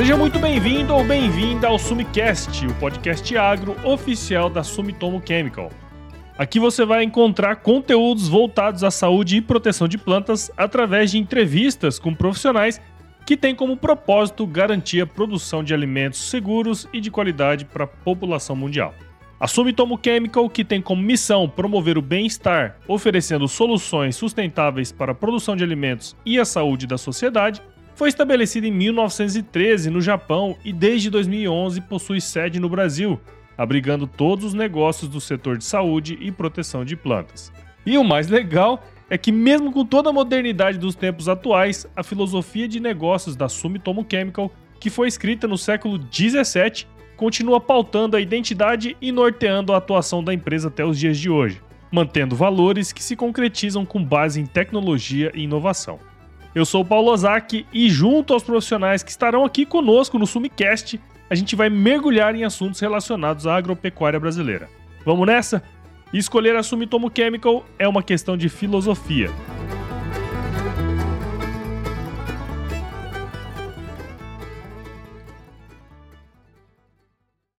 Seja muito bem-vindo ou bem-vinda ao Sumicast, o podcast agro oficial da Sumitomo Chemical. Aqui você vai encontrar conteúdos voltados à saúde e proteção de plantas através de entrevistas com profissionais que têm como propósito garantir a produção de alimentos seguros e de qualidade para a população mundial. A Sumitomo Chemical, que tem como missão promover o bem-estar, oferecendo soluções sustentáveis para a produção de alimentos e a saúde da sociedade, foi estabelecida em 1913 no Japão e desde 2011 possui sede no Brasil, abrigando todos os negócios do setor de saúde e proteção de plantas. E o mais legal é que, mesmo com toda a modernidade dos tempos atuais, a filosofia de negócios da Sumitomo Chemical, que foi escrita no século 17, continua pautando a identidade e norteando a atuação da empresa até os dias de hoje, mantendo valores que se concretizam com base em tecnologia e inovação. Eu sou o Paulo Ozaki e, junto aos profissionais que estarão aqui conosco no Sumicast, a gente vai mergulhar em assuntos relacionados à agropecuária brasileira. Vamos nessa? Escolher a Sumitomo Chemical é uma questão de filosofia.